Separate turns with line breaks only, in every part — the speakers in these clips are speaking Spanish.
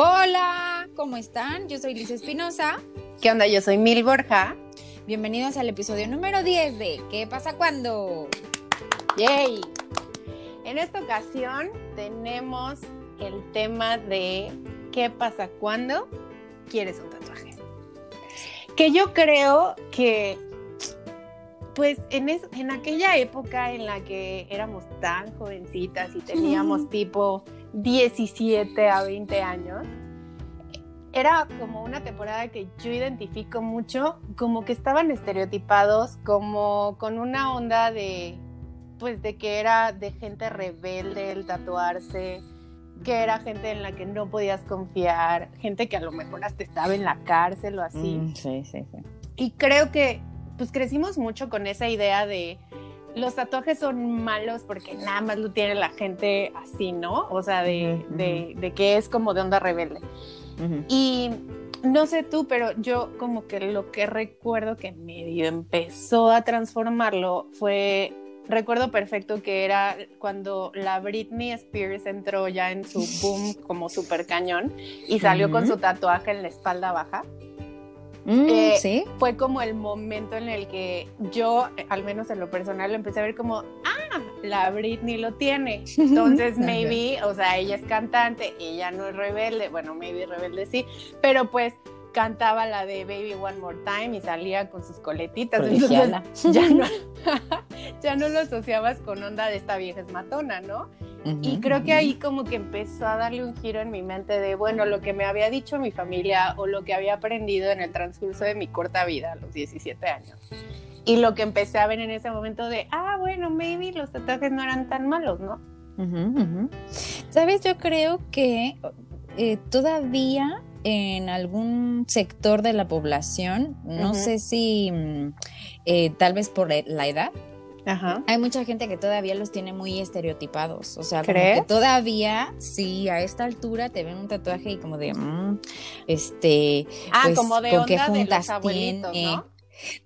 Hola, ¿cómo están? Yo soy Liz Espinosa.
¿Qué onda? Yo soy Mil Borja.
Bienvenidos al episodio número 10 de ¿Qué pasa cuando?
¡Yay! En esta ocasión tenemos el tema de ¿Qué pasa cuando quieres un tatuaje? Que yo creo que, pues en, en aquella época en la que éramos tan jovencitas y teníamos tipo 17 a 20 años, era como una temporada que yo identifico mucho, como que estaban estereotipados, como con una onda de, pues de que era de gente rebelde el tatuarse, que era gente en la que no podías confiar, gente que a lo mejor hasta estaba en la cárcel o así.
Mm, sí, sí, sí.
Y creo que pues crecimos mucho con esa idea de los tatuajes son malos porque nada más lo tiene la gente así, ¿no? O sea, de, de, de que es como de onda rebelde. Y no sé tú, pero yo como que lo que recuerdo que medio empezó a transformarlo fue, recuerdo perfecto que era cuando la Britney Spears entró ya en su boom como super cañón y salió con su tatuaje en la espalda baja.
Mm,
Eh,
sí.
Fue como el momento en el que yo, al menos en lo personal, lo empecé a ver como, ah, la Britney lo tiene. Entonces, maybe, o sea, ella es cantante, ella no es rebelde, bueno, maybe rebelde sí, pero pues cantaba la de Baby One More Time y salía con sus coletitas. Entonces, ya no, ya no lo asociabas con onda de esta vieja es matona, ¿no? Y creo que ahí como que empezó a darle un giro en mi mente de, bueno, lo que me había dicho mi familia o lo que había aprendido en el transcurso de mi corta vida a los 17 años. Y lo que empecé a ver en ese momento de, ah, bueno, maybe los tatuajes no eran tan malos, ¿no?
Sabes, yo creo que eh, todavía en algún sector de la población, no sé si mm, eh, tal vez por la edad,
Ajá.
hay mucha gente que todavía los tiene muy estereotipados. O sea, como
¿Crees?
que todavía, sí, a esta altura te ven un tatuaje y como de, mm, este,
Ah,
Pues,
como de
¿con qué
onda de
juntas
los abuelitos,
tiene?
¿no?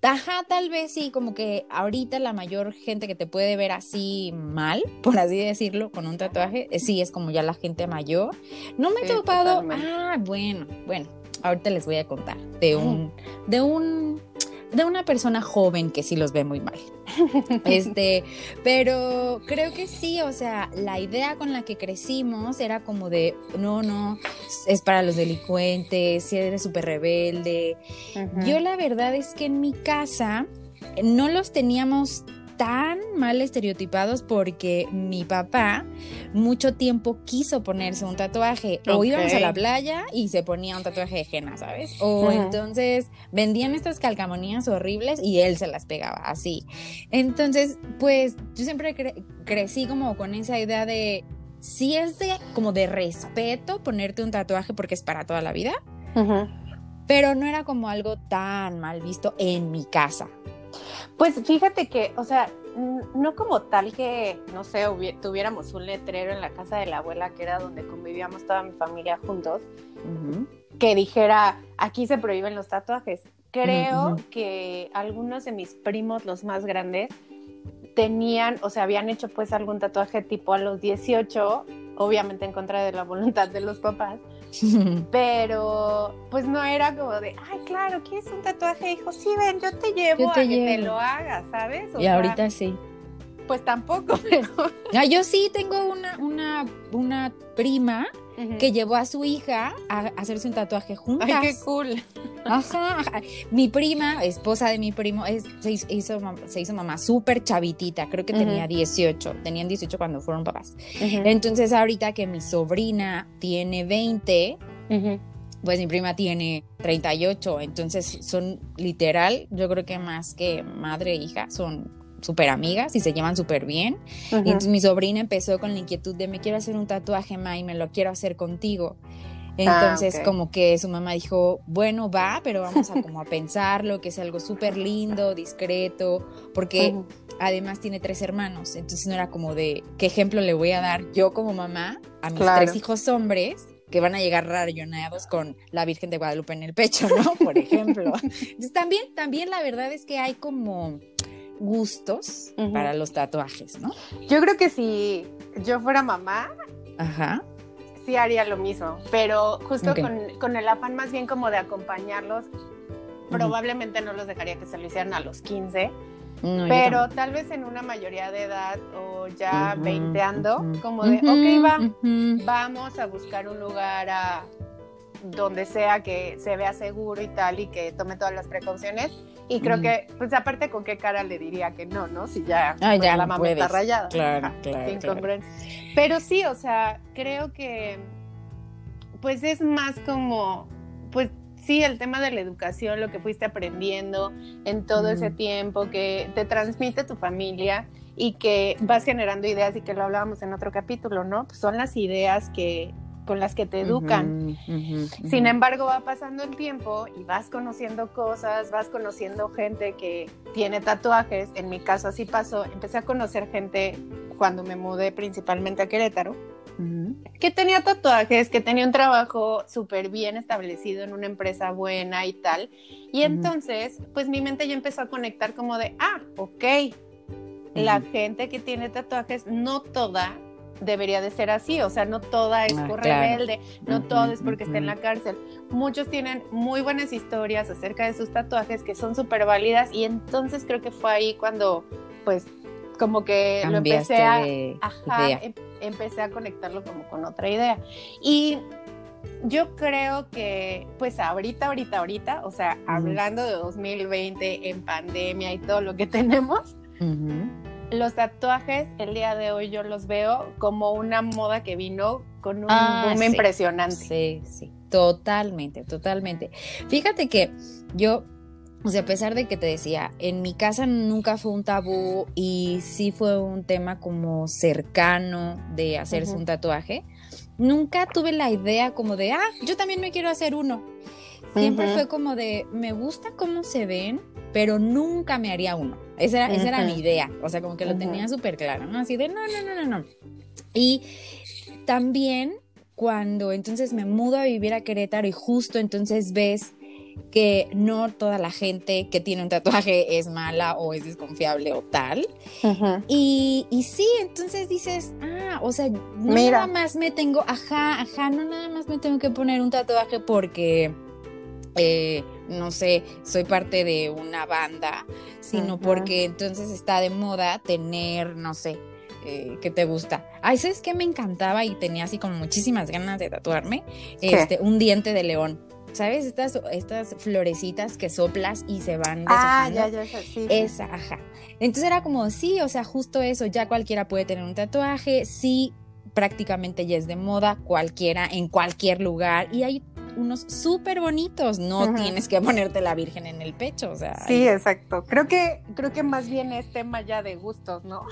Ajá, tal vez sí, como que ahorita la mayor gente que te puede ver así mal, por así decirlo, con un tatuaje, eh, sí es como ya la gente mayor. No me he
Sí,
topado.
totalmente.
Ah, bueno, bueno, ahorita les voy a contar de un, de un, de una persona joven que sí los ve muy mal. Este, pero creo que sí, o sea, la idea con la que crecimos era como de, no, no, es para los delincuentes, si eres súper rebelde, yo la verdad es que en mi casa no los teníamos tan mal estereotipados porque mi papá mucho tiempo quiso ponerse un tatuaje o íbamos a la playa y se ponía un tatuaje de henna, ¿sabes? O entonces vendían estas calcamonías horribles y él se las pegaba así. Entonces, pues yo siempre cre- crecí como con esa idea de si es de como de respeto ponerte un tatuaje porque es para toda la vida, pero no era como algo tan mal visto en mi casa.
Pues fíjate que, o sea, no como tal que, no sé, tuviéramos un letrero en la casa de la abuela, que era donde convivíamos toda mi familia juntos, que dijera, aquí se prohíben los tatuajes. Creo que algunos de mis primos, los más grandes, tenían, o sea, habían hecho pues algún tatuaje tipo a los 18, obviamente en contra de la voluntad de los papás, pero pues no era como de, ay, claro, ¿quieres un tatuaje? Hijo, sí, ven, yo te llevo
Yo te
a que te
llevo.
lo hagas, ¿sabes? O
y
sea,
ahorita sí.
Pues tampoco, pero...
Ah, yo sí tengo una, una, una prima que llevó a su hija a hacerse un tatuaje juntas.
Ay, qué cool.
Ajá, ajá. Mi prima, esposa de mi primo, es, se hizo, se hizo mamá súper chavitita, creo que tenía 18, tenían 18 cuando fueron papás. Entonces ahorita que mi sobrina tiene 20,
Ujú.
pues mi prima tiene 38, entonces son literal, yo creo que más que madre e hija, son súper amigas y se llevan súper bien. Y entonces mi sobrina empezó con la inquietud de me quiero hacer un tatuaje, Ma, y me lo quiero hacer contigo. Entonces,
Ah, ok.
como que su mamá dijo, bueno, va, pero vamos a como a pensarlo, que es algo súper lindo, discreto, porque además tiene tres hermanos, entonces no era como de, ¿qué ejemplo le voy a dar yo como mamá a mis
Claro.
tres hijos hombres? que van a llegar rayoneados con la Virgen de Guadalupe en el pecho, ¿no? Por ejemplo. Entonces, también, también la verdad es que hay como gustos para los tatuajes, ¿no?
Yo creo que si yo fuera mamá,
Ajá.
Sí haría lo mismo, pero justo con, con, el afán más bien como de acompañarlos, probablemente no los dejaría que se lo hicieran a los 15, pero tal vez en una mayoría de edad o ya veinteando, como de, ok, va, vamos a buscar un lugar a donde sea que se vea seguro y tal y que tome todas las precauciones. Y creo que, pues aparte con qué cara le diría que no, ¿no? Si ya,
ah, ya
la mamá está rayada.
Claro, claro,
claro. Pero sí, o sea, creo que pues es más como, pues sí, el tema de la educación, lo que fuiste aprendiendo en todo ese tiempo, que te transmite tu familia y que vas generando ideas y que lo hablábamos en otro capítulo, ¿no? Pues son las ideas que con las que te educan. Sin embargo, va pasando el tiempo y vas conociendo cosas, vas conociendo gente que tiene tatuajes. En mi caso así pasó. Empecé a conocer gente cuando me mudé principalmente a Querétaro que tenía tatuajes, que tenía un trabajo súper bien establecido en una empresa buena y tal. Y entonces, pues mi mente ya empezó a conectar como de, ah, ok, la gente que tiene tatuajes, no toda debería de ser así, o sea, no toda es ah, por rebelde, no todo es porque está en la cárcel. Muchos tienen muy buenas historias acerca de sus tatuajes que son súper válidas y entonces creo que fue ahí cuando, pues, como que lo empecé a, em, empecé a conectarlo como con otra idea. Y yo creo que, pues ahorita, ahorita, ahorita, o sea, hablando de 2020 en pandemia y todo lo que tenemos, los tatuajes el día de hoy yo los veo como una moda que vino con un ah, boom impresionante.
Sí, sí, totalmente, totalmente. Fíjate que yo o sea, a pesar de que te decía, en mi casa nunca fue un tabú y sí fue un tema como cercano de hacerse un tatuaje, nunca tuve la idea como de, ah, yo también me quiero hacer uno. Siempre fue como de, me gusta cómo se ven, pero nunca me haría uno. Esa era, esa era mi idea. O sea, como que lo tenía súper claro, ¿no? Así de, no, no, no, no, no. Y también cuando entonces me mudo a vivir a Querétaro y justo entonces ves que no toda la gente que tiene un tatuaje es mala o es desconfiable o tal. y, y, sí, entonces dices, ah, o sea, no nada más me tengo, ajá, ajá, no nada más me tengo que poner un tatuaje porque, eh, no sé, soy parte de una banda, sino porque entonces está de moda tener, no sé, eh, que te gusta. Ay, ¿sabes qué me encantaba y tenía así como muchísimas ganas de tatuarme? Este, un diente de león. ¿Sabes? Estas, estas florecitas que soplas y se van
Ah, ya, ya, sí.
Esa, ajá. Entonces era como, sí, o sea, justo eso, ya cualquiera puede tener un tatuaje, sí, prácticamente ya es de moda, cualquiera, en cualquier lugar, y hay unos súper bonitos, no tienes que ponerte la virgen en el pecho, o sea.
Sí, exacto. Creo que, creo que más bien es tema ya de gustos, ¿no?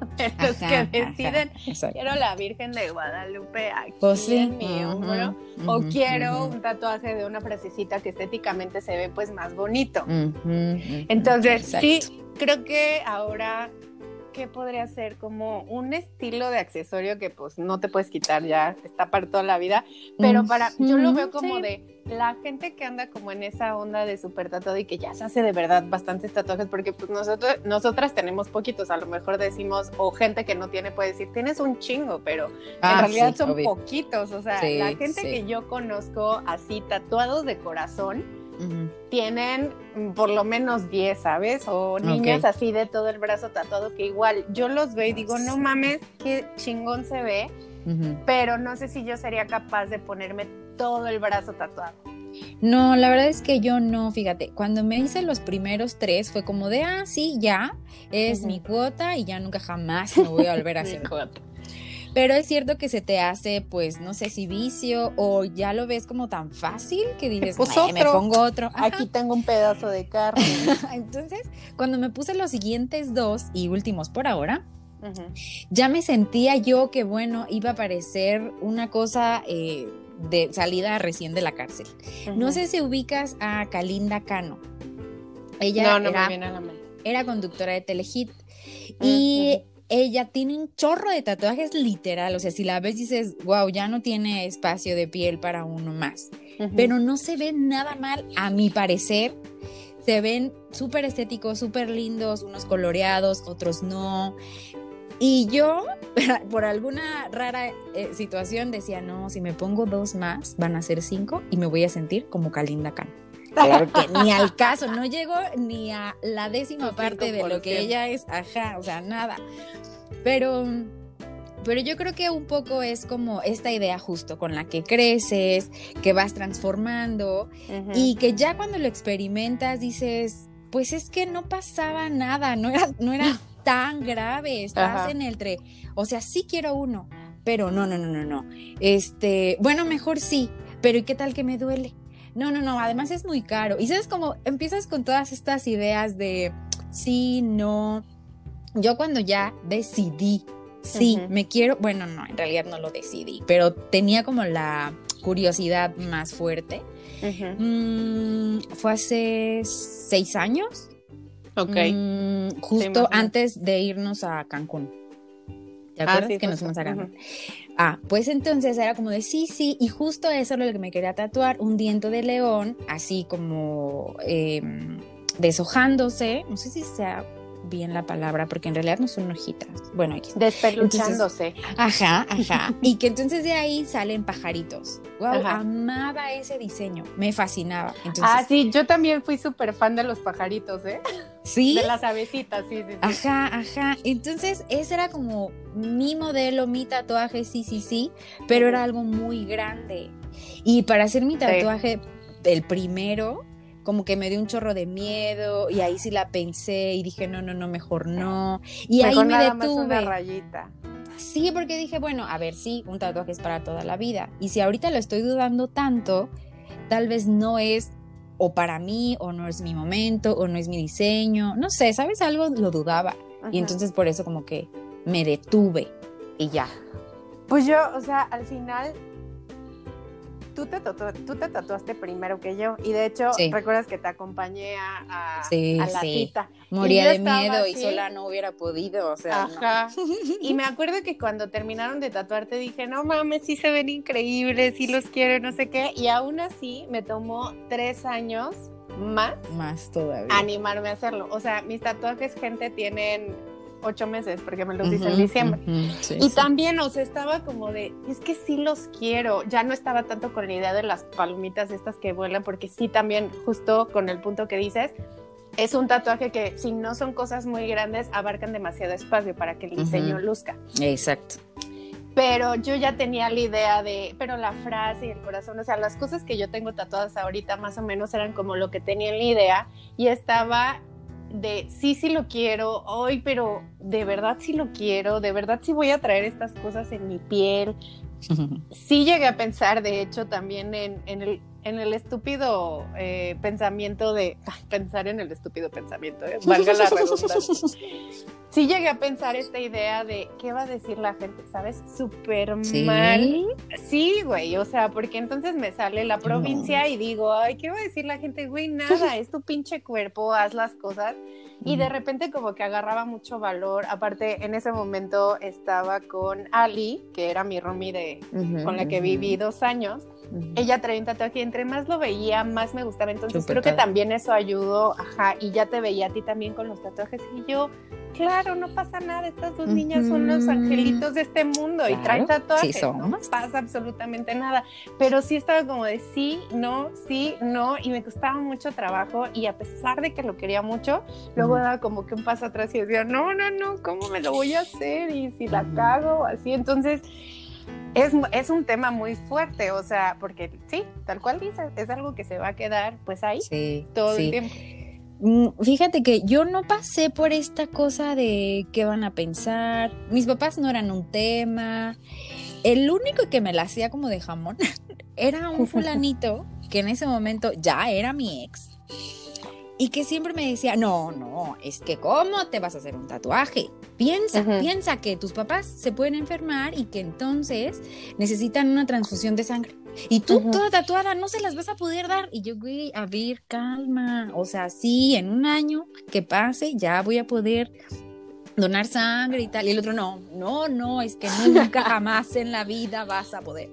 los que deciden, quiero la Virgen de Guadalupe aquí pues en mi hombro, o quiero un tatuaje de una frasecita que estéticamente se ve pues más bonito. Entonces, sí, creo que ahora ¿qué podría ser? Como un estilo de accesorio que pues no te puedes quitar ya, está para toda la vida, pero para, yo lo veo como de la gente que anda como en esa onda de súper tatuado y que ya se hace de verdad bastantes tatuajes, porque pues nosotros, nosotras tenemos poquitos, a lo mejor decimos, o gente que no tiene puede decir, tienes un chingo, pero en ah, realidad son poquitos, o sea, la gente que yo conozco así tatuados de corazón, tienen por lo menos 10, ¿sabes? O niñas así de todo el brazo tatuado que igual yo los veo y digo, no mames, qué chingón se ve, pero no sé si yo sería capaz de ponerme todo el brazo tatuado.
No, la verdad es que yo no, fíjate, cuando me hice los primeros tres fue como de, ah, sí, ya, es mi cuota y ya nunca jamás me voy a volver a hacer. cuota. Pero es cierto que se te hace, pues, no sé si vicio o ya lo ves como tan fácil que dices, pues me pongo otro.
Aquí tengo un pedazo de carne.
Entonces, cuando me puse los siguientes dos y últimos por ahora, ya me sentía yo que, bueno, iba a parecer una cosa eh, de salida recién de la cárcel. No sé si ubicas a Kalinda Cano. Ella era, era conductora de Telehit. Y ella tiene un chorro de tatuajes literal, o sea, si la ves dices, wow, ya no tiene espacio de piel para uno más, pero no se ve nada mal, a mi parecer, se ven súper estéticos, súper lindos, unos coloreados, otros no. Y yo por alguna rara eh, situación decía, no, si me pongo dos más, van a ser cinco y me voy a sentir como Kalinda Khan. Claro que ni al caso, no llegó ni a la décima parte de lo que ella es, ajá, o sea, nada. Pero, pero yo creo que un poco es como esta idea justo con la que creces, que vas transformando y que ya cuando lo experimentas dices, pues es que no pasaba nada, no era, no era tan grave, estás en el tre, o sea, sí quiero uno, pero no, no, no, no, no. Este, bueno, mejor sí, pero ¿y qué tal que me duele? No, no, no, además es muy caro. Y sabes como empiezas con todas estas ideas de sí, no. Yo cuando ya decidí, sí, me quiero, bueno, no, en realidad no lo decidí, pero tenía como la curiosidad más fuerte. Mm, fue hace seis años.
Ok.
Mm, justo antes de irnos a Cancún. ¿Te ah, acuerdas que nos fuimos a Cancún? Ah, pues entonces era como de sí, sí, y justo eso es lo que me quería tatuar, un diente de león, así como em, deshojándose, no sé si sea bien la palabra, porque en realidad no son hojitas. Bueno,
despeluchándose.
Ajá, ajá. y que entonces de ahí salen pajaritos. Wow, amaba ese diseño, me fascinaba.
ah, sí, yo también fui súper fan de los pajaritos, ¿eh?
Sí.
De las avecitas, sí, sí, sí.
Ajá, ajá. Entonces, ese era como mi modelo, mi tatuaje, sí, sí, sí, pero era algo muy grande. Y para hacer mi tatuaje, el primero, como que me dio un chorro de miedo y ahí sí la pensé y dije, no, no, no, mejor no. Y ahí me detuve.
una rayita.
Sí, porque dije, bueno, a ver, sí, un tatuaje es para toda la vida. Y si ahorita lo estoy dudando tanto, tal vez no es o para mí, o no es mi momento, o no es mi diseño. No sé, ¿sabes algo? Lo dudaba. Y entonces por eso como que me detuve y ya.
Pues yo, o sea, al final tú te, tú te tatuaste primero que yo y de hecho recuerdas que te acompañé a, la cita.
Moría de miedo y sola no hubiera podido, o sea. Ajá.
Y me acuerdo que cuando terminaron de tatuarte dije, no mames, sí se ven increíbles, sí los quiero, no sé qué. Y aún así me tomó tres años más.
Más todavía.
Animarme a hacerlo. O sea, mis tatuajes, gente, tienen ocho meses, porque me los hice en diciembre. y también, o sea, estaba como de, es que sí los quiero. Ya no estaba tanto con la idea de las palomitas estas que vuelan, porque sí también, justo con el punto que dices, es un tatuaje que si no son cosas muy grandes, abarcan demasiado espacio para que el diseño luzca.
Exacto.
Pero yo ya tenía la idea de, pero la frase y el corazón, o sea, las cosas que yo tengo tatuadas ahorita más o menos eran como lo que tenía en la idea y estaba de sí, sí lo quiero, hoy, pero de verdad sí lo quiero, de verdad sí voy a traer estas cosas en mi piel. Sí llegué a pensar, de hecho, también en, en el en el estúpido eh, pensamiento de pensar en el estúpido pensamiento, ¿eh? valga la redundancia. Sí llegué a pensar esta idea de qué va a decir la gente, ¿sabes? Súper mal. Sí, güey, o sea, porque entonces me sale la provincia y digo, ay, ¿qué va a decir la gente? Güey, nada, es tu pinche cuerpo, haz las cosas. Y de repente como que agarraba mucho valor. Aparte, en ese momento estaba con Ali, que era mi roomie de, con la que viví dos años ella traía un tatuaje y entre más lo veía, más me gustaba. Entonces creo que también eso ayudó, ajá, y ya te veía a ti también con los tatuajes. Y yo, claro, no pasa nada, estas dos niñas son los angelitos de este mundo y traen tatuajes, no pasa absolutamente nada. Pero sí estaba como de sí, no, sí, no, y me costaba mucho trabajo y a pesar de que lo quería mucho, luego daba como que un paso atrás y decía, no, no, no, ¿cómo me lo voy a hacer? Y si la cago, así, entonces es, un tema muy fuerte, o sea, porque sí, tal cual dices, es algo que se va a quedar pues ahí todo el tiempo.
Mm, fíjate que yo no pasé por esta cosa de qué van a pensar. Mis papás no eran un tema. El único que me la hacía como de jamón era un fulanito que en ese momento ya era mi ex y que siempre me decía, no, no, es que ¿cómo te vas a hacer un tatuaje? Piensa, piensa que tus papás se pueden enfermar y que entonces necesitan una transfusión de sangre. Y tú toda tatuada no se las vas a poder dar. Y yo, güey, a ver, calma. O sea, sí, en un año que pase ya voy a poder donar sangre y tal. Y el otro, no, no, no, es que nunca jamás en la vida vas a poder.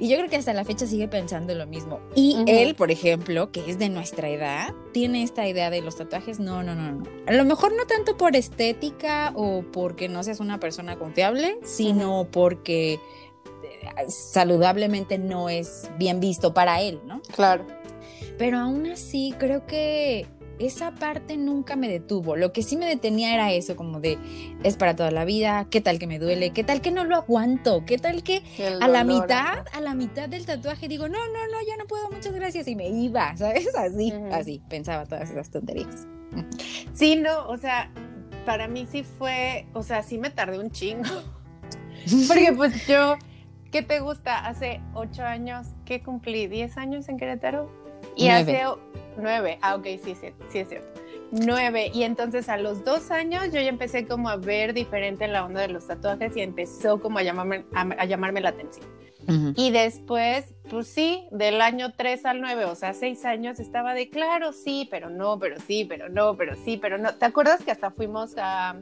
Y yo creo que hasta la fecha sigue pensando lo mismo. Y él, por ejemplo, que es de nuestra edad, tiene esta idea de los tatuajes. No, no, no, no. A lo mejor no tanto por estética o porque no seas una persona confiable, sino porque eh, saludablemente no es bien visto para él, ¿no?
Claro.
Pero aún así, creo que esa parte nunca me detuvo. Lo que sí me detenía era eso, como de, es para toda la vida, qué tal que me duele, qué tal que no lo aguanto, qué tal que a la mitad, a la mitad del tatuaje digo, no, no, no, ya no puedo, muchas gracias, y me iba, ¿sabes? Así, así, pensaba todas esas tonterías.
Sí, no, o sea, para mí sí fue, o sea, sí me tardé un chingo. Porque pues yo, ¿qué te gusta? Hace ocho años, ¿qué cumplí? ¿Diez años en Querétaro? Y hace nueve, ah, ok, sí, sí, sí es cierto. Nueve, y entonces a los dos años yo ya empecé como a ver diferente la onda de los tatuajes y empezó como a llamarme, a, llamarme la atención. Y después, pues sí, del año tres al nueve, o sea, seis años, estaba de claro, sí, pero no, pero sí, pero no, pero sí, pero no. ¿Te acuerdas que hasta fuimos a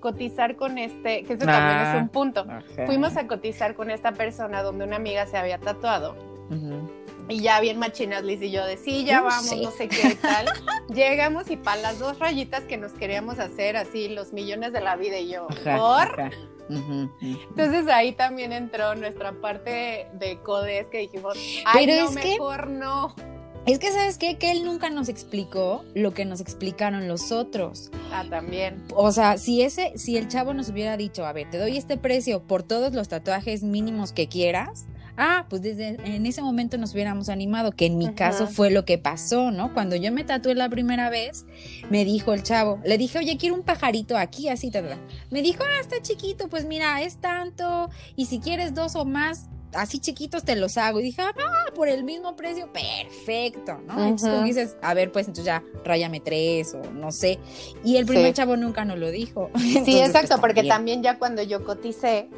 cotizar con este, que eso también es ah, un punto? Fuimos a cotizar con esta persona donde una amiga se había tatuado. Y ya bien machinas Liz y yo de sí, ya vamos, no sé qué tal. Llegamos y para las dos rayitas que nos queríamos hacer así, los millones de la vida y yo, ¿por? Entonces ahí también entró nuestra parte de codes que dijimos, ay, Pero no, es mejor no.
Es que, ¿sabes qué? Que él nunca nos explicó lo que nos explicaron los otros.
Ah, también.
O sea, si ese, si el chavo nos hubiera dicho, a ver, te doy este precio por todos los tatuajes mínimos que quieras, ah, pues desde en ese momento nos hubiéramos animado, que en mi caso fue lo que pasó, ¿no? Cuando yo me tatué la primera vez, me dijo el chavo, le dije, oye, quiero un pajarito aquí, así, tal, Me dijo, ah, está chiquito, pues mira, es tanto, y si quieres dos o más, así chiquitos te los hago. Y dije, ah, por el mismo precio, perfecto, ¿no? Entonces tú dices, a ver, pues entonces ya ráyame tres o no sé. Y el primer chavo nunca nos lo dijo.
sí, exacto, pues, porque también ya cuando yo coticé,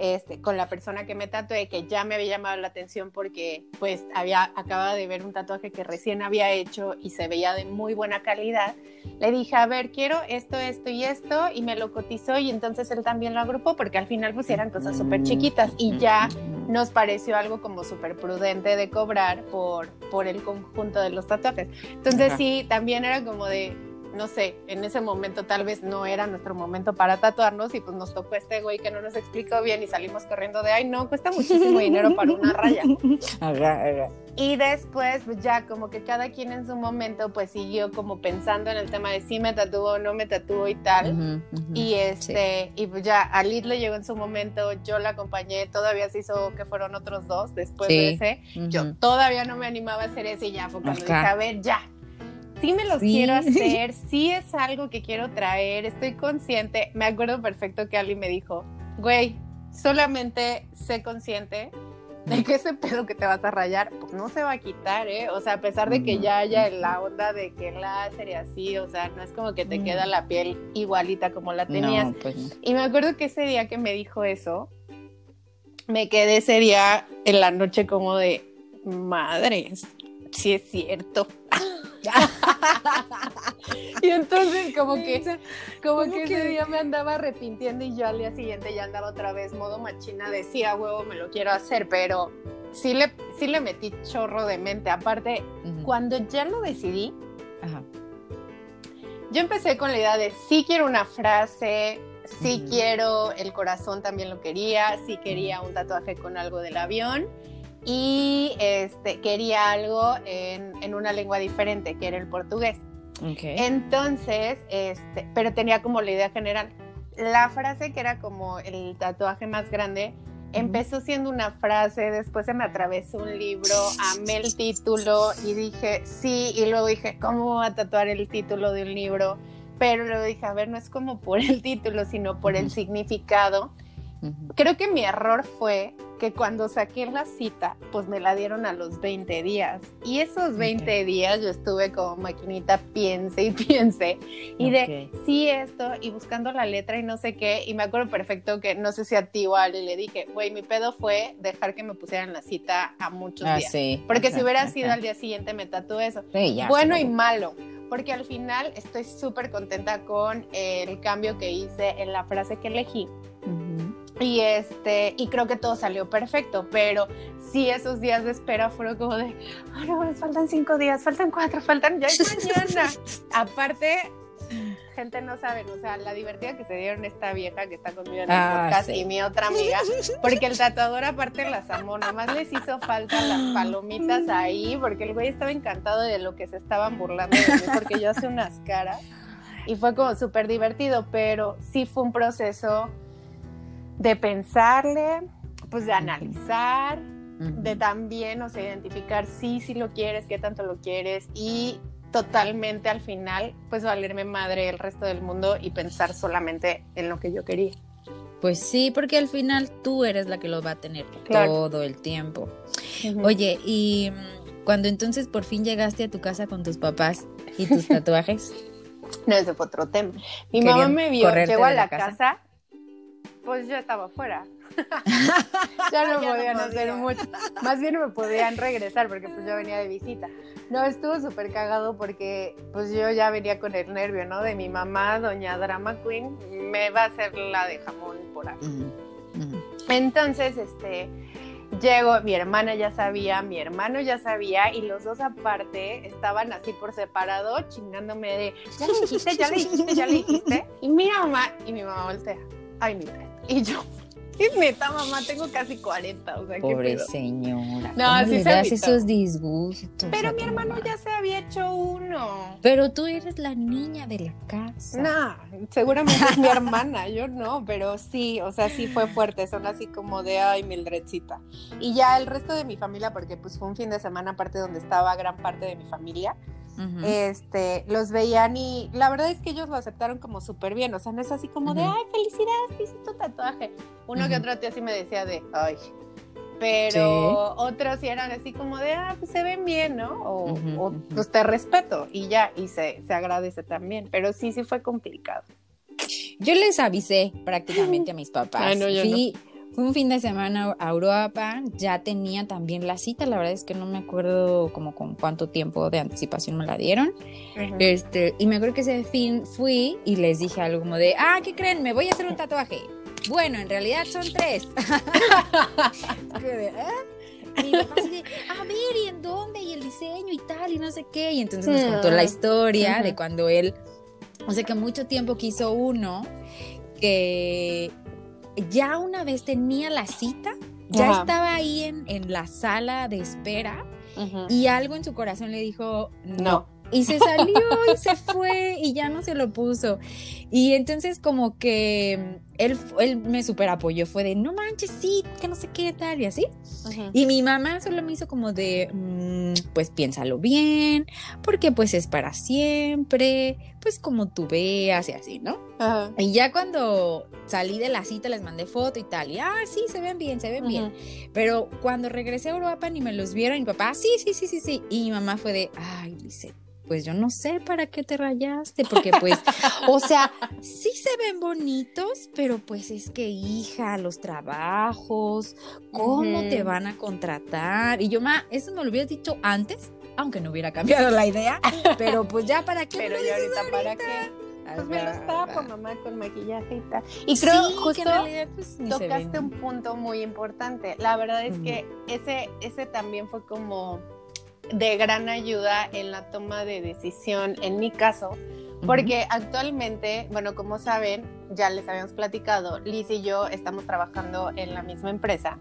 este, con la persona que me tatué, que ya me había llamado la atención porque pues había, acababa de ver un tatuaje que recién había hecho y se veía de muy buena calidad, le dije, a ver, quiero esto, esto y esto, y me lo cotizó y entonces él también lo agrupó porque al final pues eran cosas súper chiquitas y ya nos pareció algo como súper prudente de cobrar por, por el conjunto de los tatuajes. Entonces sí, también era como de, no sé, en ese momento tal vez no era nuestro momento para tatuarnos y pues nos tocó este güey que no nos explicó bien y salimos corriendo de, ay no, cuesta muchísimo dinero para una raya. Y después pues ya como que cada quien en su momento pues siguió como pensando en el tema de si me tatúo o no me tatúo y tal. y este, y pues ya a le llegó en su momento, yo la acompañé, todavía se hizo que fueron otros dos después de ese. Yo todavía no me animaba a hacer ese y ya dije, a ver, ya, sí me los quiero hacer, sí es algo que quiero traer, estoy consciente. Me acuerdo perfecto que alguien me dijo, güey, solamente sé consciente de que ese pedo que te vas a rayar, pues no se va a quitar, ¿eh? O sea, a pesar de que ya haya la onda de que el láser y así, o sea, no es como que te queda la piel igualita como la tenías. Pues y me acuerdo que ese día que me dijo eso, me quedé ese día en la noche como de, madres, sí es cierto. y entonces como que como que, ese día me andaba arrepintiendo y yo al día siguiente ya andaba otra vez modo machina decía huevo me lo quiero hacer pero sí le sí le metí chorro de mente. Aparte cuando ya lo decidí yo empecé con la idea de sí quiero una frase sí quiero el corazón también lo quería sí quería un tatuaje con algo del avión y este, quería algo en, en, una lengua diferente, que era el portugués. Entonces, este, pero tenía como la idea general. La frase que era como el tatuaje más grande, empezó siendo una frase, después se me atravesó un libro, amé el título y dije, sí, y luego dije, ¿cómo voy a tatuar el título de un libro? Pero luego dije, a ver, no es como por el título, sino por el significado. Creo que mi error fue que cuando saqué la cita, pues me la dieron a los 20 días. Y esos 20 días yo estuve como maquinita, piense y piense. Y de sí esto, y buscando la letra y no sé qué. Y me acuerdo perfecto que no sé si a ti igual y le dije, güey, mi pedo fue dejar que me pusieran la cita a muchos ah, días. Porque si hubiera sido al día siguiente me tatué eso. bueno y malo porque al final estoy súper contenta con el cambio que hice en la frase que elegí Y este, y creo que todo salió perfecto, pero sí esos días de espera fueron como de, no, faltan cinco días, faltan cuatro, faltan ya mañana. Aparte, gente no sabe, o sea, la divertida que se dieron esta vieja que está conmigo en el
Ah,
podcast
sí.
y mi otra amiga, porque el tatuador aparte las amó, nomás les hizo falta las palomitas ahí, porque el güey estaba encantado de lo que se estaban burlando de mí, porque yo hacía unas caras y fue como súper divertido, pero sí fue un proceso de pensarle, pues de analizar, de también, o sea, identificar sí, sí lo quieres, qué tanto lo quieres y totalmente al final, pues valerme madre el resto del mundo y pensar solamente en lo que yo quería.
Pues sí, porque al final tú eres la que lo va a tener
Claro.
todo el tiempo. Oye, y mm, cuando entonces por fin llegaste a tu casa con tus papás y tus tatuajes,
no, ese fue otro tema. Mi
Querían
mamá me vio, llegó a la
la casa.
casa, pues yo estaba afuera. ya no
Ya no
podían hacer mucho. Más bien me podían regresar porque pues yo venía de visita. No, estuvo súper cagado porque pues yo ya venía con el nervio, ¿no? De mi mamá, doña Drama Queen, me va a hacer la de jamón por ahí. Entonces, este, llego, mi hermana ya sabía, mi hermano ya sabía, y los dos aparte estaban así por separado, chingándome de, ya le dijiste, ya le dijiste, ya le dijiste. Y mira, mamá, y mi mamá voltea, ay, mira. Y yo, es neta, mamá, tengo casi 40, o sea, qué
Pobre
pedo.
señora.
No,
¿cómo
sí
le
se
das esos disgustos?
Pero mi hermano
mamá?
ya se había hecho uno.
Pero tú eres la niña de la casa.
No, seguramente es mi hermana, yo no, pero sí, o sea, sí fue fuerte, son así como de, ay, Mildredcita. Y ya el resto de mi familia, porque pues fue un fin de semana aparte donde estaba gran parte de mi familia, Este, los veían y la verdad es que ellos lo aceptaron como súper bien, o sea, no es así como de, ay, felicidades, te hice tu tatuaje. Uno que otro tío sí me decía de, ay. Pero otros sí eran así como de, ah, pues se ven bien, ¿no? O, o, pues te respeto y ya, y se, se agradece también. Pero sí, sí fue complicado.
Yo les avisé prácticamente a mis papás.
Ay, no, yo
Fui, fue un fin de semana a Europa, ya tenía también la cita, la verdad es que no me acuerdo como con cuánto tiempo de anticipación me la dieron. Este, y me acuerdo que ese fin fui y les dije algo como de, ah, ¿qué creen? Me voy a hacer un tatuaje. Bueno, en realidad son tres. "¿Ah?". Y mi papá así de, a ver, ¿y en dónde? Y el diseño y tal, y no sé qué. Y entonces nos contó la historia de cuando él, o sea, que mucho tiempo quiso uno que ya una vez tenía la cita, ya
Ajá.
estaba ahí en, en la sala de espera y algo en su corazón le dijo, no.
No.
Y se salió y se fue y ya no se lo puso. Y entonces como que él, él me super apoyó, fue de, no manches, sí, que no sé qué tal y así. Y mi mamá solo me hizo como de, "Mm, pues piénsalo bien, porque pues es para siempre, pues como tú veas y así, ¿no? Y ya cuando salí de la cita les mandé foto y tal, y ah, sí, se ven bien, se ven bien. Pero cuando regresé a Europa ni me los vieron, y mi papá, sí, sí, sí, sí, sí. Y mi mamá fue de, ay, Lisette, pues yo no sé para qué te rayaste, porque pues, o sea, sí se ven bonitos, pero pues es que, hija, los trabajos, ¿cómo te van a contratar? Y yo, ma, eso me lo hubieras dicho antes, aunque no hubiera cambiado la idea, pero pues ya para qué.
Pero
me lo
ya
dices
ahorita, ¿para qué? Pues me los tapo, mamá, con maquillaje y creo
sí,
justo
que en realidad, pues,
tocaste un punto muy importante. La verdad es que ese, ese también fue como de gran ayuda en la toma de decisión, en mi caso, porque actualmente, bueno, como saben, ya les habíamos platicado, Liz y yo estamos trabajando en la misma empresa.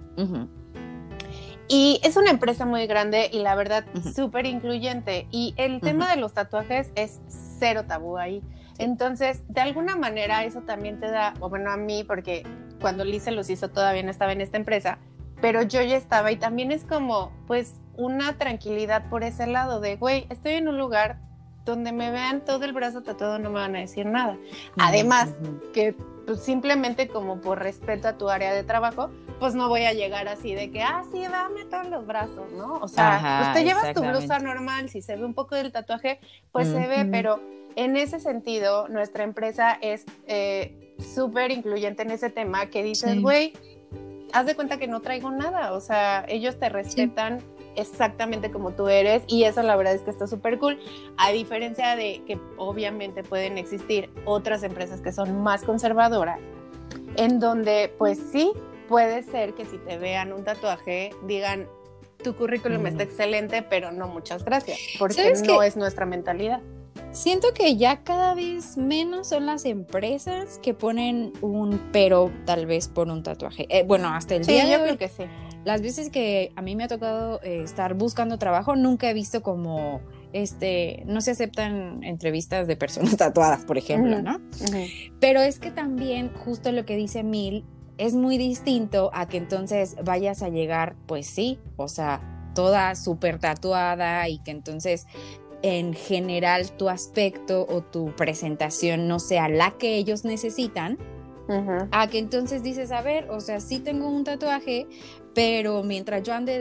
Y es una empresa muy grande y la verdad
Ujú.
súper incluyente. Y el tema de los tatuajes es cero tabú ahí. Entonces, de alguna manera eso también te da, o bueno, a mí, porque cuando Liz se los hizo todavía no estaba en esta empresa, pero yo ya estaba y también es como, pues, una tranquilidad por ese lado de, güey, estoy en un lugar donde me vean todo el brazo tatuado, no me van a decir nada. Además, que pues simplemente como por respeto a tu área de trabajo, pues no voy a llegar así de que, ah, sí, dame todos los brazos, ¿no? O sea,
Ajá,
pues te llevas tu blusa normal, si se ve un poco del tatuaje, pues se ve, pero en ese sentido, nuestra empresa es eh, súper incluyente en ese tema que dices,
Sí.
güey, haz de cuenta que no traigo nada, o sea, ellos te respetan exactamente como tú eres y eso la verdad es que está súper cool, a diferencia de que obviamente pueden existir otras empresas que son más conservadoras. en donde pues sí, puede ser que si te vean un tatuaje digan, tu currículum está excelente, pero no muchas gracias, porque no es nuestra mentalidad.
Siento que ya cada vez menos son las empresas que ponen un pero tal vez por un tatuaje. Eh, bueno, hasta el día
de yo creo que sí.
Las veces que a mí me ha tocado eh, estar buscando trabajo, nunca he visto como este, no se aceptan entrevistas de personas tatuadas, por ejemplo, ¿no? Pero es que también, justo lo que dice Mil, es muy distinto a que entonces vayas a llegar, pues sí, o sea, toda súper tatuada y que entonces en general tu aspecto o tu presentación no sea la que ellos necesitan, a que entonces dices, a ver, o sea, sí tengo un tatuaje, pero mientras yo ande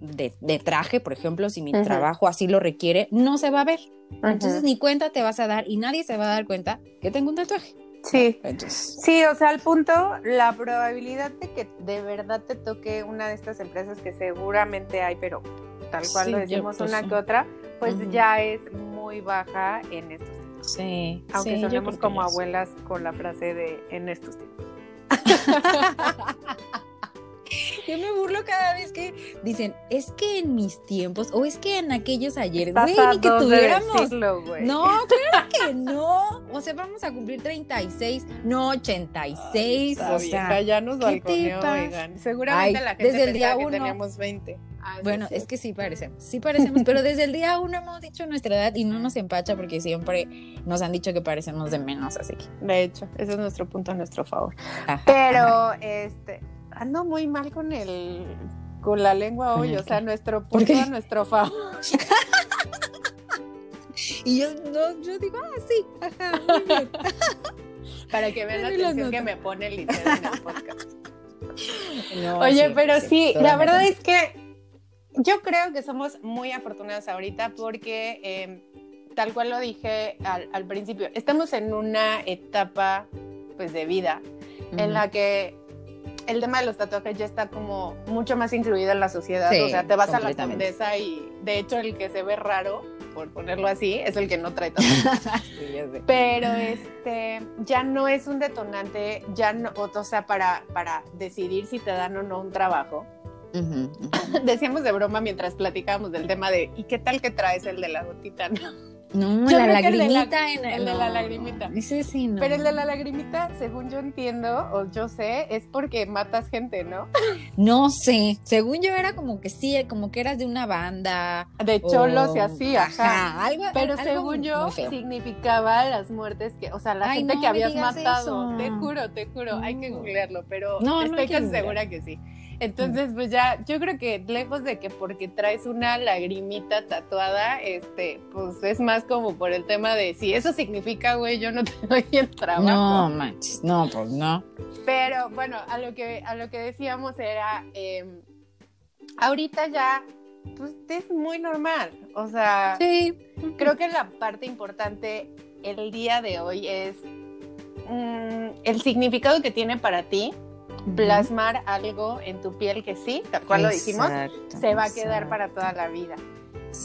de, traje, por ejemplo, si mi trabajo así lo requiere, no se va a ver. Entonces ni cuenta te vas a dar y nadie se va a dar cuenta que tengo un tatuaje.
Sí. Sí, o sea, al punto, la probabilidad de que de verdad te toque una de estas empresas que seguramente hay, pero tal cual lo decimos pues una que otra, pues ya es muy baja en estos tiempos.
Sí.
Aunque sonemos como abuelas con la frase de en estos tiempos.
Yo me burlo cada vez que dicen, es que en mis tiempos, o es que en aquellos ayeres, güey, ni que tuviéramos. no, claro que no. O sea, vamos a cumplir 36, no 86. o sea,
ya nos balconeó, oigan. Seguramente la gente desde el día uno, que teníamos 20.
Ah, bueno, es que sí parecemos, sí parecemos, pero desde el día uno hemos dicho nuestra edad y no nos empacha porque siempre nos han dicho que parecemos de menos, así que.
De hecho, ese es nuestro punto a nuestro favor. pero, este, ando muy mal con el con la lengua hoy, o sea, nuestro punto a nuestro favor.
y yo, no, yo digo, ah, sí, ajá, muy bien.
Para que vean la atención que me pone el en el podcast. Oye, pero sí, la verdad es que yo creo que somos muy afortunados ahorita porque, em, tal cual lo dije al, al, principio, estamos en una etapa pues de vida en la que el tema de los tatuajes ya está como mucho más incluido en la sociedad. o sea, te vas a la condesa y de hecho el que se ve raro, por ponerlo así, es el que no trae tatuajes. Pero este ya no es un detonante, ya no, o sea, para, para decidir si te dan o no un trabajo. Decíamos de broma mientras platicábamos del tema de ¿y qué tal que traes el de la gotita? No?
No, la lagrimita
el de la, lagrimita.
Ese sí, no.
Pero el de la lagrimita, según yo entiendo, o yo sé, es porque matas gente, ¿no?
No sé. Según yo era como que sí, como que eras de una banda.
De cholos y así, ajá. algo, Pero según yo, significaba las muertes que, o sea, la gente que habías matado. Te juro, te juro. Hay que googlearlo, pero estoy casi segura que sí. Entonces, pues ya, yo creo que lejos de que porque traes una lagrimita tatuada, este, pues es más como por el tema de si eso significa, güey, yo no te doy el trabajo.
No, manches, no, pues no.
Pero bueno, a lo que, a lo que decíamos era, em, ahorita ya, pues es muy normal. O sea,
sí.
creo que la parte importante el día de hoy es mm, el significado que tiene para ti plasmar algo en tu piel que sí, tal cual lo dijimos, se va a quedar para toda la vida.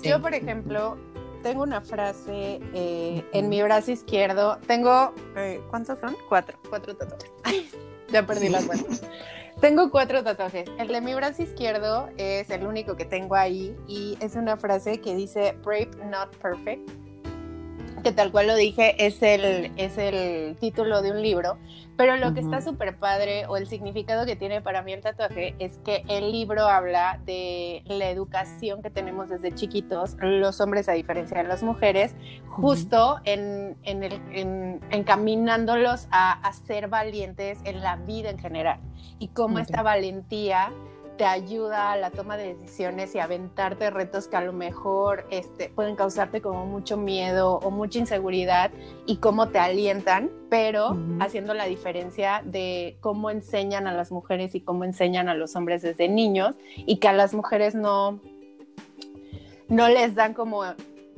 Yo, por ejemplo, tengo una frase eh, en mi brazo izquierdo. Tengo, eh, ¿cuántos son? Cuatro, cuatro tatuajes. ya perdí las cuentas. tengo cuatro tatuajes. El de mi brazo izquierdo es el único que tengo ahí y es una frase que dice Brave, not perfect que tal cual lo dije, es el, es el título de un libro, pero lo que está súper padre o el significado que tiene para mí el tatuaje es que el libro habla de la educación que tenemos desde chiquitos, los hombres a diferencia de las mujeres, justo en, en, el, encaminándolos a, a, ser valientes en la vida en general y cómo esta valentía te ayuda a la toma de decisiones y aventarte retos que a lo mejor este, pueden causarte como mucho miedo o mucha inseguridad y cómo te alientan, pero haciendo la diferencia de cómo enseñan a las mujeres y cómo enseñan a los hombres desde niños y que a las mujeres no, no les dan como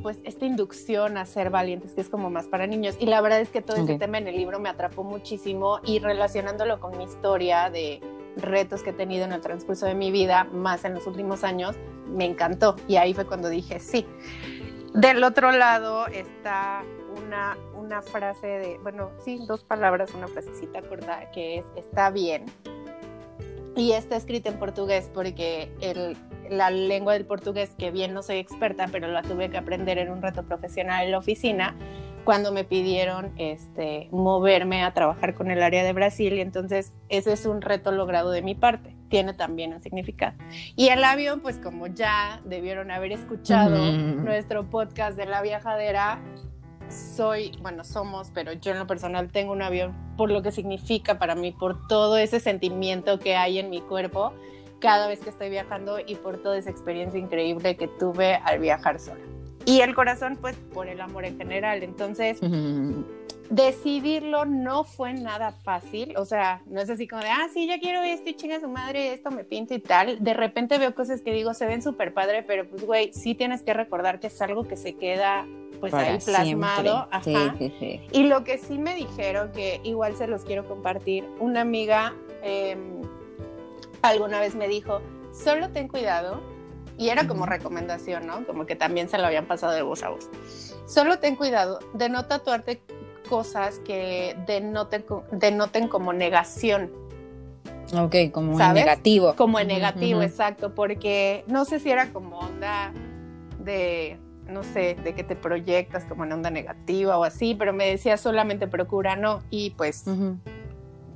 pues esta inducción a ser valientes, que es como más para niños. Y la verdad es que todo ese tema en el libro me atrapó muchísimo y relacionándolo con mi historia de retos que he tenido en el transcurso de mi vida, más en los últimos años, me encantó. Y ahí fue cuando dije sí. Del otro lado está una, una frase de, bueno, sí, dos palabras, una frasecita corta que es está bien. Y está escrita en portugués porque el, la lengua del portugués, que bien no soy experta, pero la tuve que aprender en un reto profesional en la oficina, cuando me pidieron este, moverme a trabajar con el área de Brasil y entonces ese es un reto logrado de mi parte, tiene también un significado. Y el avión, pues como ya debieron haber escuchado nuestro podcast de la viajadera, soy, bueno, somos, pero yo en lo personal tengo un avión por lo que significa para mí, por todo ese sentimiento que hay en mi cuerpo cada vez que estoy viajando y por toda esa experiencia increíble que tuve al viajar sola y el corazón pues por el amor en general. Entonces, decidirlo no fue nada fácil, o sea, no es así como de, ah, sí, ya quiero esto y chinga su madre, esto me pinta y tal. De repente veo cosas que digo, se ven súper padre, pero pues, güey, sí tienes que recordar que es algo que se queda pues ahí plasmado. Ajá. Y lo que sí me dijeron, que igual se los quiero compartir, una amiga em, alguna vez me dijo, solo ten cuidado y era como recomendación, ¿no? Como que también se lo habían pasado de voz a voz. Solo ten cuidado de no tatuarte cosas que denoten, denoten como negación.
Ok, como en negativo.
Como en negativo, exacto, porque no sé si era como onda de, no sé, de que te proyectas como en onda negativa o así, pero me decía solamente procura no, y pues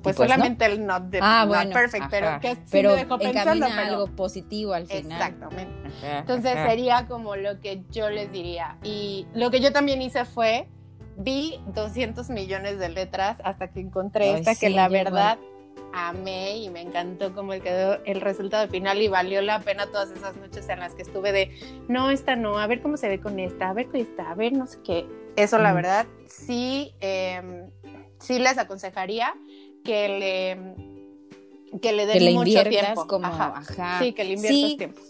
pues, pues, solamente el not, de, ah, perfect, pero que sí
pero
me dejó pensando.
algo positivo al final.
Exactamente. Entonces sería como lo que yo les diría. Y lo que yo también hice fue, vi 200 millones de letras hasta que encontré esta que la verdad amé y me encantó cómo quedó el resultado final y valió la pena todas esas noches en las que estuve de, no, esta no, a ver cómo se ve con esta, a ver con esta, a ver no sé qué. Eso la verdad sí, eh, sí les aconsejaría que le, que le den mucho tiempo.
Como,
Sí, que le inviertas tiempo.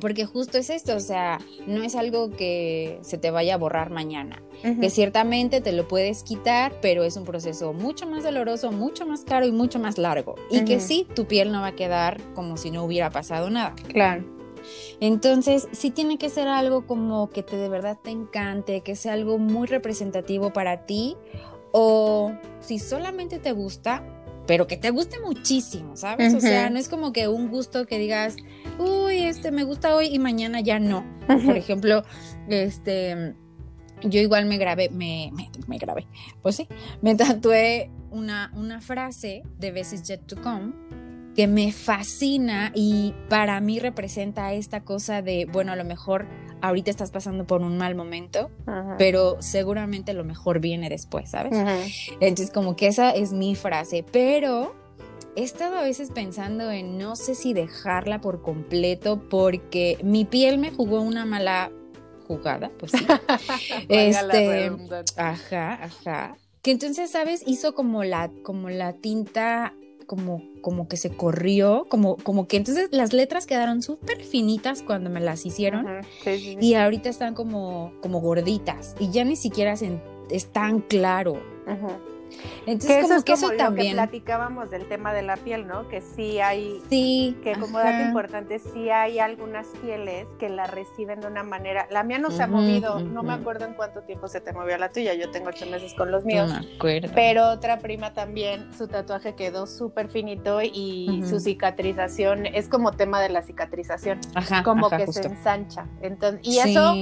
Porque justo es esto, o sea, no es algo que se te vaya a borrar mañana. Que ciertamente te lo puedes quitar, pero es un proceso mucho más doloroso, mucho más caro y mucho más largo. Y que sí, tu piel no va a quedar como si no hubiera pasado nada.
Claro.
Entonces, sí tiene que ser algo como que te de verdad te encante, que sea algo muy representativo para ti o si solamente te gusta, pero que te guste muchísimo, ¿sabes? O sea, no es como que un gusto que digas, uy, este me gusta hoy y mañana ya no. Por ejemplo, este, yo igual me grabé, me, me, grabé, pues sí, me tatué una, una frase de Best Yet to Come que me fascina y para mí representa esta cosa de, bueno, a lo mejor ahorita estás pasando por un mal momento, pero seguramente lo mejor viene después, ¿sabes? Entonces como que esa es mi frase, pero he estado a veces pensando en no sé si dejarla por completo porque mi piel me jugó una mala jugada, pues sí. este, ajá, ajá. Que entonces, ¿sabes? Hizo como la, como la tinta como, como que se corrió, como, como que entonces las letras quedaron súper finitas cuando me las hicieron y ahorita están como, como gorditas y ya ni siquiera es tan claro.
Entonces, que como eso que eso también. platicábamos del tema de la piel, ¿no? Que sí hay.
Sí.
Que como dato importante, sí hay algunas pieles que la reciben de una manera. La mía no se ha movido, no me acuerdo en cuánto tiempo se te movió la tuya. Yo tengo ocho meses con los míos.
No me acuerdo.
Pero otra prima también, su tatuaje quedó súper finito y su cicatrización es como tema de la cicatrización. Ajá. Como que se ensancha. Entonces, y eso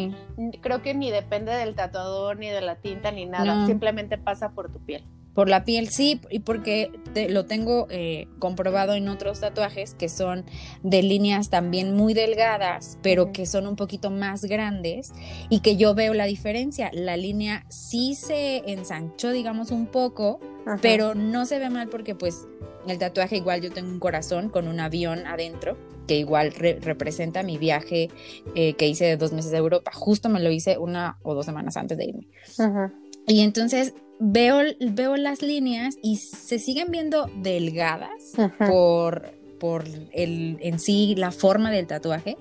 creo que ni depende del tatuador, ni de la tinta, ni nada. Simplemente pasa por tu piel.
Por la piel sí, y porque lo tengo eh, comprobado en otros tatuajes que son de líneas también muy delgadas, pero que son un poquito más grandes y que yo veo la diferencia. La línea sí se ensanchó, digamos, un poco, pero no se ve mal porque pues el tatuaje igual yo tengo un corazón con un avión adentro que igual representa mi viaje eh, que hice de dos meses de Europa. Justo me lo hice una o dos semanas antes de irme. Y entonces veo, veo las líneas y se siguen viendo delgadas por, por el, en sí la forma del tatuaje,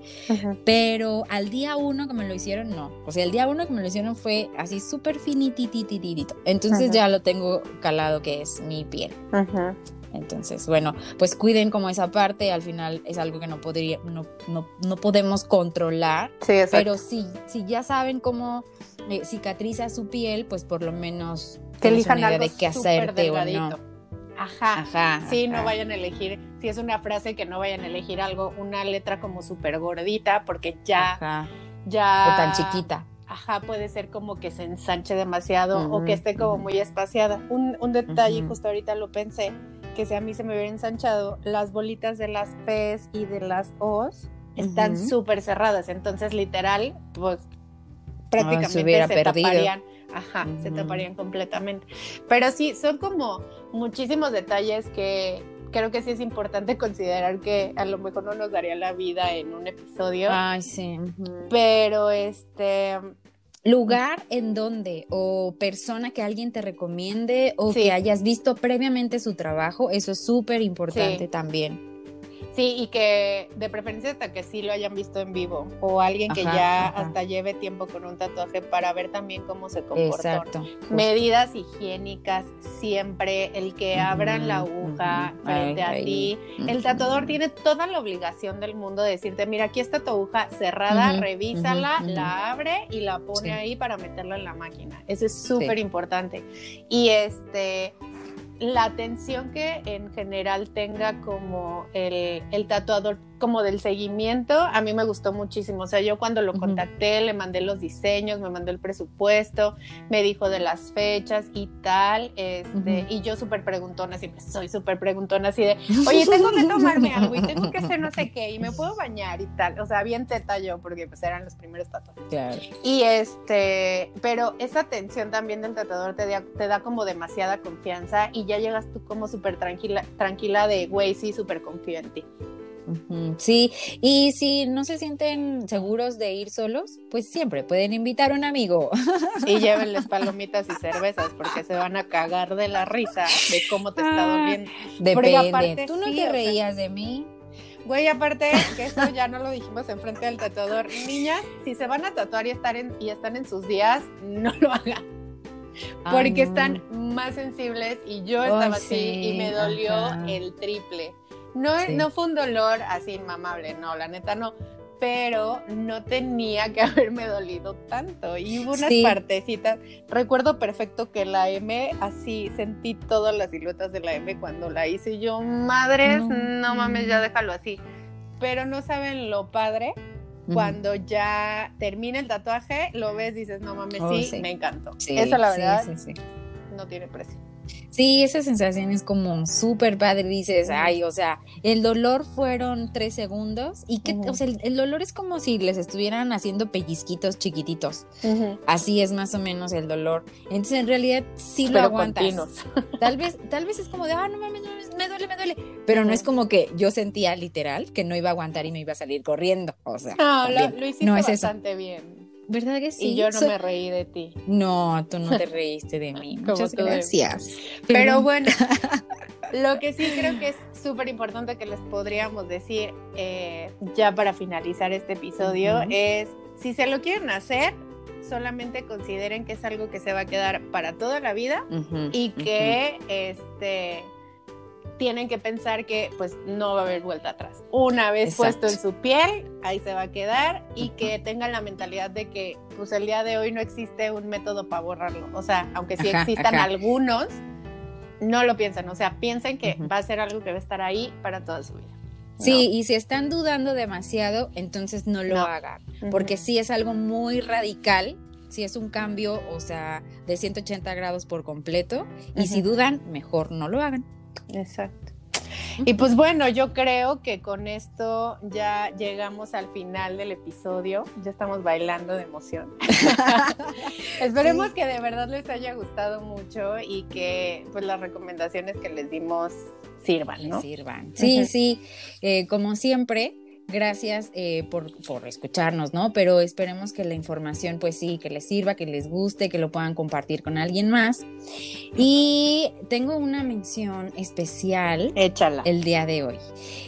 pero al día uno que me lo hicieron, no. O sea, el día uno que me lo hicieron fue así súper finititititito. Entonces ya lo tengo calado que es mi piel. Entonces, bueno, pues cuiden como esa parte, al final es algo que no podría, no, no, no podemos controlar,
Sí, exacto.
pero si, si ya saben cómo eh, cicatriza su piel, pues por lo menos
que elijan
una idea
algo
de qué hacerte o no.
Ajá.
Ajá.
Sí, no vayan a elegir, si es una frase que no vayan a elegir algo, una letra como súper gordita, porque ya,
Ajá.
ya.
O tan chiquita.
Ajá, puede ser como que se ensanche demasiado o que esté como muy espaciada. Un, un detalle, justo ahorita lo pensé, que si a mí se me hubiera ensanchado, las bolitas de las P's y de las O's están súper cerradas, entonces literal, pues prácticamente
se hubiera
se
perdido.
taparían. Ajá, se taparían completamente. Pero sí, son como muchísimos detalles que creo que sí es importante considerar que a lo mejor no nos daría la vida en un episodio.
Ay, sí.
Pero este,
Lugar en donde o persona que alguien te recomiende o
Sí.
que hayas visto previamente su trabajo, eso es súper importante
Sí.
también.
Sí, y que de preferencia hasta que sí lo hayan visto en vivo o alguien que
Ajá,
ya
ajá.
hasta lleve tiempo con un tatuaje para ver también cómo se comportó.
Exacto. justo.
Medidas higiénicas siempre, el que abran la aguja frente
Ay,
a ti. El tatuador tiene toda la obligación del mundo de decirte, mira, aquí está tu aguja cerrada, revísala, la abre y la pone
Sí.
ahí para meterla en la máquina. Eso es súper importante. Y este, la atención que en general tenga como el, el tatuador, como del seguimiento, a mí me gustó muchísimo. O sea, yo cuando lo contacté, le mandé los diseños, me mandó el presupuesto, me dijo de las fechas y tal, este, y yo súper preguntona, siempre soy súper preguntona, así de, oye, tengo que tomarme algo y tengo que hacer no sé qué, y me puedo bañar y tal. O sea, bien teta yo, porque pues eran los primeros tatuajes.
Claro.
Y este, pero esa atención también del tratador te da, te da como demasiada confianza y ya llegas tú como súper tranquila, tranquila de, güey, sí, súper confío en ti.
Sí, y si no se sienten seguros de ir solos, pues siempre pueden invitar a un amigo.
Y llévenles palomitas y cervezas porque se van a cagar de la risa de cómo te está
Ah.
doliendo.
Depende.
aparte
Tú no
sí, o
te
sea-
reías de mí.
Güey, aparte que eso ya no lo dijimos enfrente del tatuador. Niñas, si se van a tatuar y, estar en, y están en sus días, no lo hagan.
Ay,
porque
no.
están más sensibles y yo estaba así
sí,
y me dolió
ajá.
el triple. No,
Sí.
no fue un dolor así inmamable, no, la neta no, pero no tenía que haberme dolido tanto. Y hubo unas
Sí.
partecitas, recuerdo perfecto que la M, así sentí todas las siluetas de la M cuando la hice yo, madres,
No.
no, mames, ya déjalo así. Pero no saben lo padre cuando ya termina el tatuaje, lo ves, dices, no mames,
Oh,
sí,
sí.
me encantó.
Sí,
Eso la verdad
sí, sí.
no tiene precio.
Sí, esa sensación es como súper padre. Dices, ay, o sea, el dolor fueron tres segundos y que, o sea, el, el dolor es como si les estuvieran haciendo pellizquitos chiquititos. Así es más o menos el dolor. Entonces, en realidad, sí lo aguantas.
continuos.
Tal vez, tal vez es como de, ah, no mames, no me duele, me duele. Pero no es como que yo sentía literal que no iba a aguantar y me iba a salir corriendo. O sea,
No, lo, hiciste
no es eso.
bastante bien.
¿Verdad que sí?
y yo no
Soy-
me reí de ti.
No, tú no te reíste de mí. Muchas gracias.
Pero bueno, lo que sí creo que es súper importante que les podríamos decir eh, ya para finalizar este episodio es, si se lo quieren hacer, solamente consideren que es algo que se va a quedar para toda la vida y que este tienen que pensar que pues no va a haber vuelta atrás. Una vez
Exacto.
puesto en su piel, ahí se va a quedar y que tengan la mentalidad de que pues el día de hoy no existe un método para borrarlo. O sea, aunque sí
Ajá,
existan
ajá.
algunos, no lo piensen. O sea, piensen que va a ser algo que va a estar ahí para toda su vida.
Sí, y si están dudando demasiado, entonces no lo
No.
hagan,
¿no?
porque
Ujú.
sí es algo muy radical, sí es un cambio, o sea, de 180 grados por completo, y si
Ujú.
dudan, mejor no lo hagan.
Exacto. Y pues bueno, yo creo que con esto ya llegamos al final del episodio. Ya estamos bailando de emoción. Esperemos
Sí.
que de verdad les haya gustado mucho y que pues las recomendaciones que les dimos sirvan, ¿no?
Sirvan. Sí, sí, eh, como siempre. Gracias eh, por, por escucharnos, ¿no? Pero esperemos que la información, pues sí, que les sirva, que les guste, que lo puedan compartir con alguien más. Y tengo una mención especial
Échala.
el día de hoy.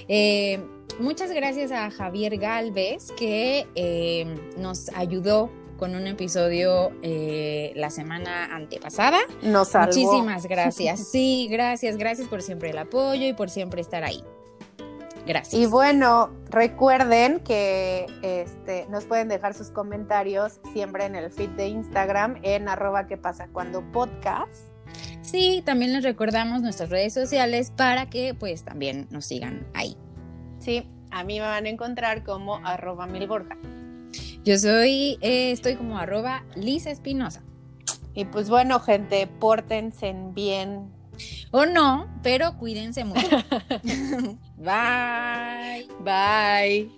Eh, muchas gracias a Javier Galvez que eh, nos ayudó con un episodio eh, la semana antepasada.
Nos salvó.
Muchísimas gracias. Sí, gracias, gracias por siempre el apoyo y por siempre estar ahí. Gracias.
Y bueno, recuerden que este, nos pueden dejar sus comentarios siempre en el feed de Instagram en arroba que pasa cuando podcast.
Sí, también les recordamos nuestras redes sociales para que pues también nos sigan ahí.
Sí, a mí me van a encontrar como arroba milborja.
Yo soy, eh, estoy como arroba Lisa Espinosa.
Y pues bueno, gente, pórtense bien.
O no, pero cuídense mucho. Bye.
Bye.